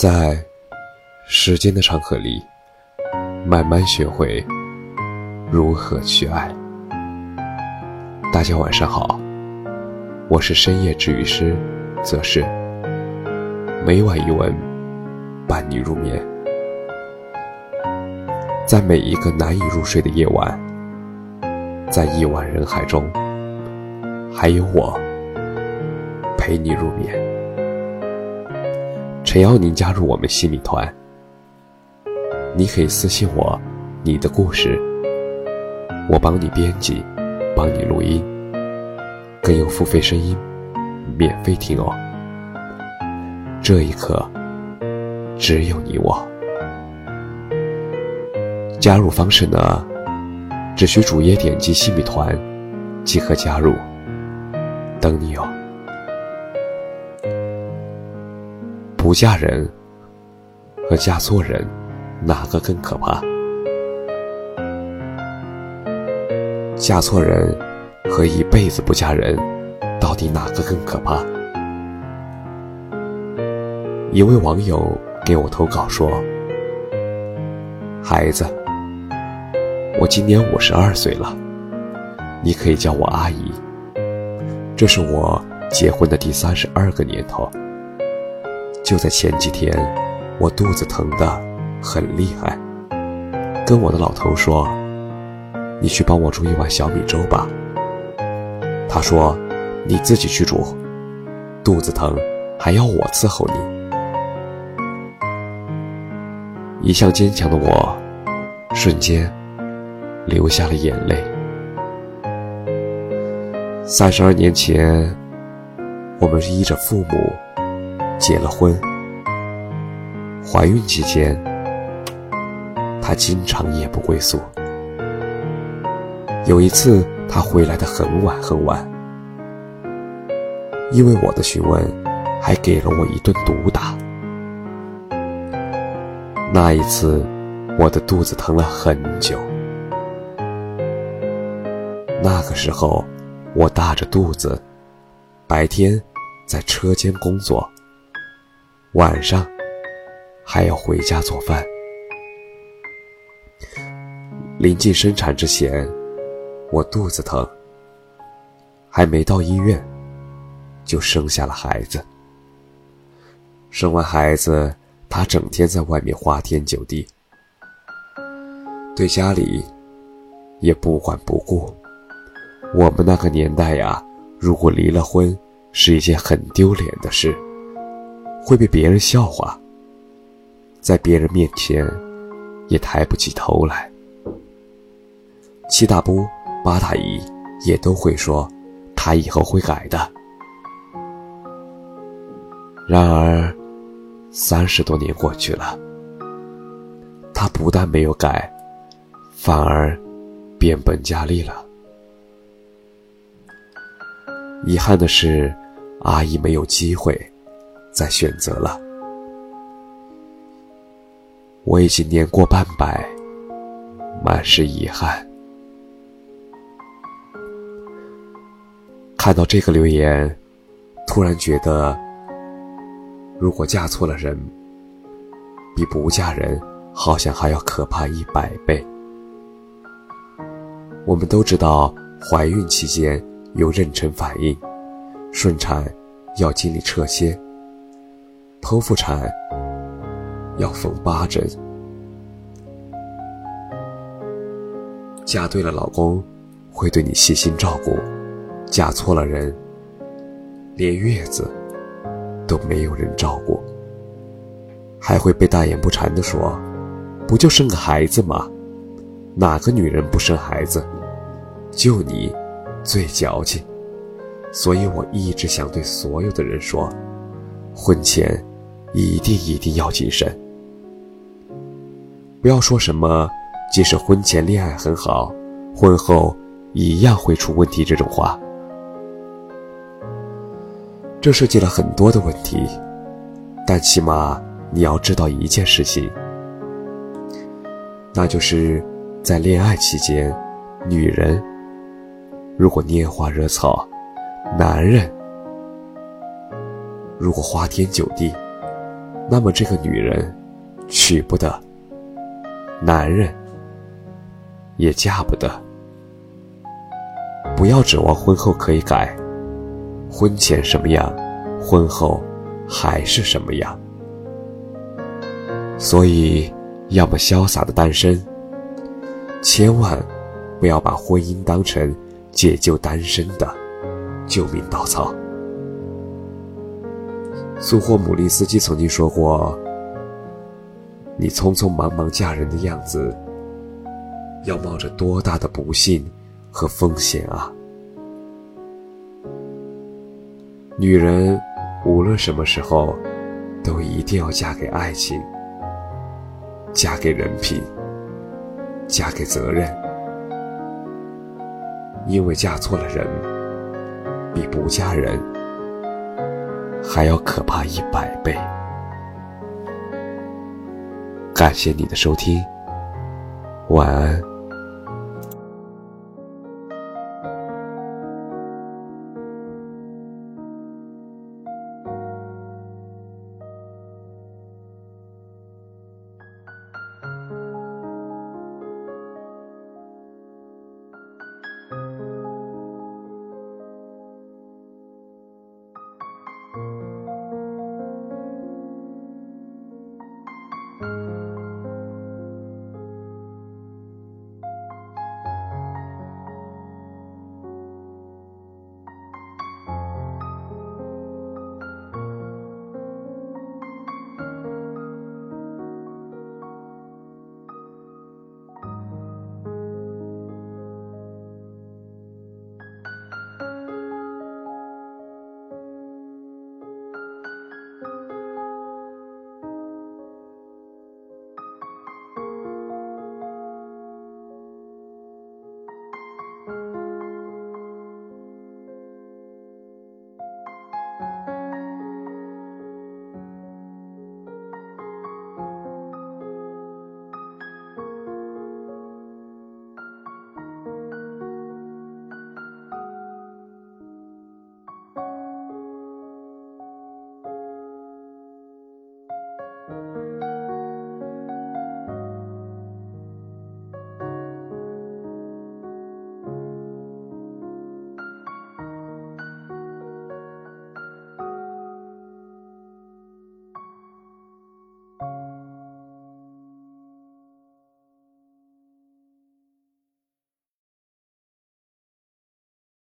在时间的长河里，慢慢学会如何去爱。大家晚上好，我是深夜治愈师则是，每晚一文伴你入眠。在每一个难以入睡的夜晚，在亿万人海中，还有我陪你入眠。诚邀您加入我们西米团，你可以私信我你的故事，我帮你编辑，帮你录音，更有付费声音，免费听哦。这一刻，只有你我。加入方式呢，只需主页点击“西米团”即可加入，等你哦。不嫁人和嫁错人，哪个更可怕？嫁错人和一辈子不嫁人，到底哪个更可怕？一位网友给我投稿说：“孩子。”我今年五十二岁了，你可以叫我阿姨。这是我结婚的第三十二个年头。就在前几天，我肚子疼的很厉害，跟我的老头说：“你去帮我煮一碗小米粥吧。”他说：“你自己去煮，肚子疼还要我伺候你。”一向坚强的我，瞬间。流下了眼泪。三十二年前，我们依着父母结了婚。怀孕期间，她经常夜不归宿。有一次，她回来的很晚很晚，因为我的询问，还给了我一顿毒打。那一次，我的肚子疼了很久。那个时候，我大着肚子，白天在车间工作，晚上还要回家做饭。临近生产之前，我肚子疼，还没到医院，就生下了孩子。生完孩子，他整天在外面花天酒地，对家里也不管不顾。我们那个年代呀，如果离了婚，是一件很丢脸的事，会被别人笑话，在别人面前也抬不起头来。七大姑八大姨也都会说，他以后会改的。然而，三十多年过去了，他不但没有改，反而变本加厉了。遗憾的是，阿姨没有机会再选择了。我已经年过半百，满是遗憾。看到这个留言，突然觉得，如果嫁错了人，比不嫁人好像还要可怕一百倍。我们都知道，怀孕期间。有妊娠反应，顺产要经历侧切，剖腹产要缝八针。嫁对了老公，会对你细心照顾；嫁错了人，连月子都没有人照顾，还会被大言不惭的说：“不就生个孩子吗？哪个女人不生孩子？就你。”最矫情，所以我一直想对所有的人说：婚前一定一定要谨慎，不要说什么“即使婚前恋爱很好，婚后一样会出问题”这种话。这涉及了很多的问题，但起码你要知道一件事情，那就是在恋爱期间，女人。如果拈花惹草，男人如果花天酒地，那么这个女人娶不得，男人也嫁不得。不要指望婚后可以改，婚前什么样，婚后还是什么样。所以，要么潇洒的单身，千万不要把婚姻当成解救单身的救命稻草。苏霍姆利斯基曾经说过：“你匆匆忙忙嫁人的样子，要冒着多大的不幸和风险啊！”女人无论什么时候，都一定要嫁给爱情，嫁给人品，嫁给责任，因为嫁错了人，比不嫁人。还要可怕一百倍。感谢你的收听，晚安。